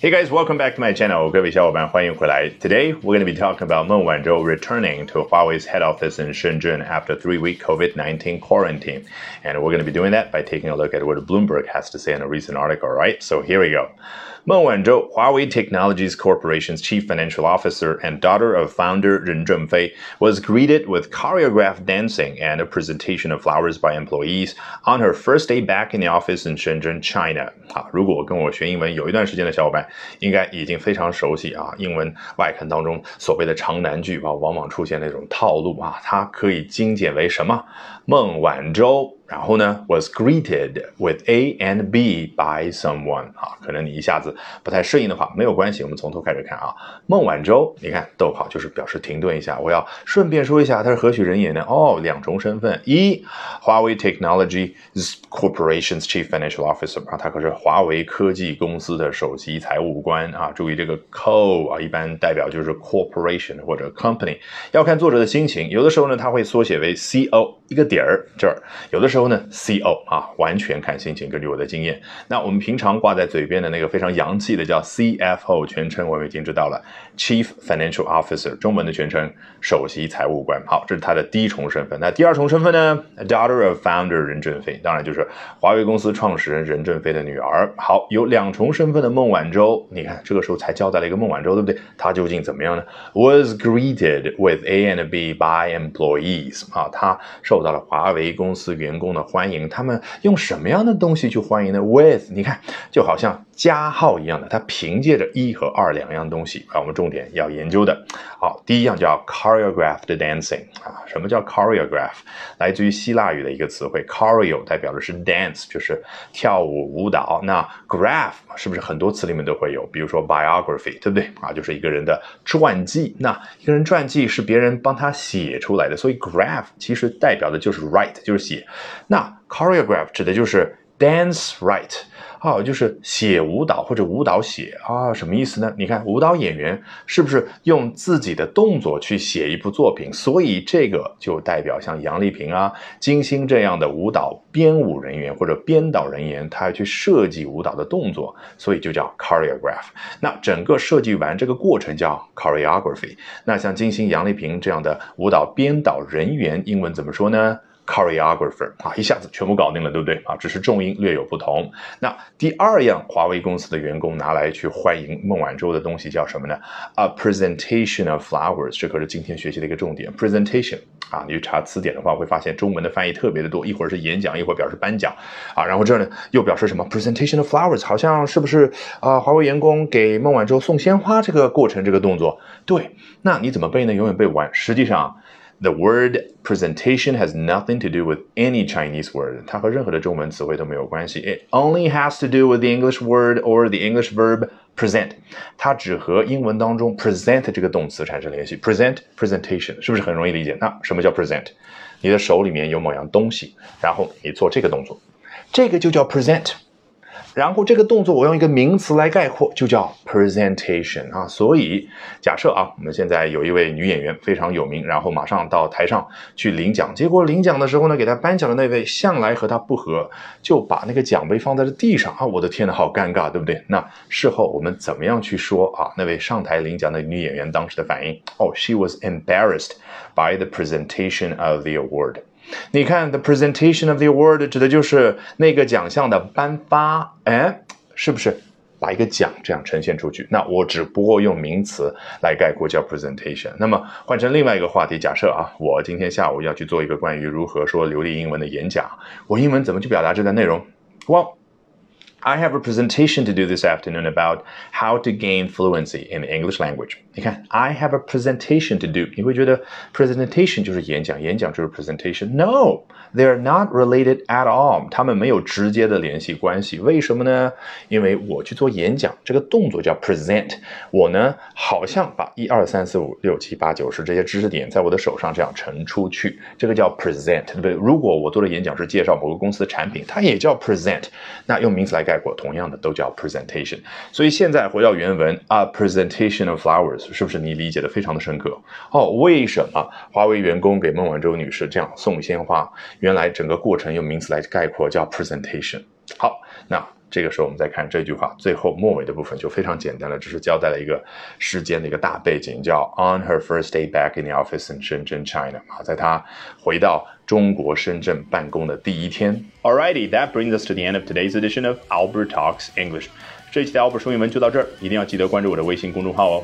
Hey guys, welcome back to my channel. 各位小伙伴，欢迎回来。Today we're going to be talking about Meng Wanzhou returning to Huawei's head office in Shenzhen after three-week COVID-19 quarantine, and we're going to be doing that by taking a look at what Bloomberg has to say in a recent article. Right? So here we go. Meng Wanzhou, Huawei Technologies Corporation's chief financial officer and daughter of founder Ren Zhengfei, was greeted with choreographed dancing and a presentation of flowers by employees on her first day back in the office in Shenzhen, China. 啊，如果跟我学英文有一段时间的小伙伴，应该已经非常熟悉啊，英文外刊当中所谓的长难句啊，往往出现那种套路啊，它可以精简为什么？孟晚舟。 然后呢，was greeted with A and B by someone 啊，可能你一下子不太适应的话，没有关系，我们从头开始看啊。孟晚舟，你看逗号就是表示停顿一下，我要顺便说一下，他是何许人也呢？哦，两重身份，一，华为 Technology Corporation's Chief Financial Officer 啊，他可是华为科技公司的首席财务官啊。注意这个 co 啊，一般代表就是 corporation 或者 company，要看作者的心情，有的时候呢，他会缩写为 co 一个点儿这儿，有的时候呢，CO 啊，完全看心情。根据我的经验，那我们平常挂在嘴边的那个非常洋气的叫 CFO，全称我们已经知道了，Chief Financial Officer，中文的全称首席财务官。好，这是他的第一重身份。那第二重身份呢？Daughter of Founder 任正非，当然就是华为公司创始人任正非的女儿。好，有两重身份的孟晚舟，你看这个时候才交代了一个孟晚舟，对不对？她究竟怎么样呢？Was greeted with A and B by employees，啊，她受受到了华为公司员工。的欢迎，他们用什么样的东西去欢迎呢？With，你看，就好像加号一样的，它凭借着一和二两样东西啊。我们重点要研究的，好，第一样叫 choreographed dancing 啊。什么叫 choreograph？来自于希腊语的一个词汇，choreo 代表的是 dance，就是跳舞舞蹈。那 graph 是不是很多词里面都会有？比如说 biography，对不对啊？就是一个人的传记。那一个人传记是别人帮他写出来的，所以 graph 其实代表的就是 write，就是写。那 choreograph 指的就是 dance right 啊，就是写舞蹈或者舞蹈写啊，什么意思呢？你看舞蹈演员是不是用自己的动作去写一部作品？所以这个就代表像杨丽萍啊、金星这样的舞蹈编舞人员或者编导人员，他要去设计舞蹈的动作，所以就叫 choreograph。那整个设计完这个过程叫 choreography。那像金星、杨丽萍这样的舞蹈编导人员，英文怎么说呢？choreographer 啊，一下子全部搞定了，对不对啊？只是重音略有不同。那第二样，华为公司的员工拿来去欢迎孟晚舟的东西叫什么呢？A presentation of flowers，这可是今天学习的一个重点。presentation 啊，你去查词典的话，会发现中文的翻译特别的多，一会儿是演讲，一会儿表示颁奖啊，然后这呢又表示什么？presentation of flowers，好像是不是啊？华为员工给孟晚舟送鲜花这个过程，这个动作，对，那你怎么背呢？永远背不完。实际上。The word presentation has nothing to do with any Chinese word. 它和任何的中文词汇都没有关系。It only has to do with the English word or the English verb present. 它只和英文当中 present 这个动词产生联系。Present presentation 是不是很容易理解？那什么叫 present？你的手里面有某样东西，然后你做这个动作，这个就叫 present。 然后这个动作我用一个名词来概括，就叫 presentation 啊。所以假设啊，我们现在有一位女演员非常有名，然后马上到台上去领奖，结果领奖的时候呢，给她颁奖的那位向来和她不和，就把那个奖杯放在了地上啊。我的天呐，好尴尬，对不对？那事后我们怎么样去说啊？那位上台领奖的女演员当时的反应，哦，she was embarrassed by the presentation of the award。你看，the presentation of the award 指的就是那个奖项的颁发，哎，是不是把一个奖这样呈现出去？那我只不过用名词来概括叫 presentation。那么换成另外一个话题，假设啊，我今天下午要去做一个关于如何说流利英文的演讲，我英文怎么去表达这段内容？哇。I have a presentation to do this afternoon about how to gain fluency in the English language. 你看，I have a presentation to do，你会觉得 presentation 就是演讲，演讲就是 presentation。No, they are not related at all。他们没有直接的联系关系。为什么呢？因为我去做演讲，这个动作叫 present。我呢，好像把一二三四五六七八九十这些知识点在我的手上这样呈出去，这个叫 present，对不对？如果我做的演讲是介绍某个公司的产品，它也叫 present。那用名词来概括，同样的都叫 presentation。所以现在回到原文，a presentation of flowers，是不是你理解的非常的深刻？哦，为什么华为员工给孟晚舟女士这样送鲜花？原来整个过程用名词来概括叫 presentation。好，那这个时候我们再看这句话，最后末尾的部分就非常简单了，只是交代了一个事件的一个大背景，叫 On her first day back in the office in Shenzhen, China 好，在她回到中国深圳办公的第一天。Alrighty, that brings us to the end of today's edition of Albert Talks English。这一期的 Albert 说英文就到这儿，一定要记得关注我的微信公众号哦。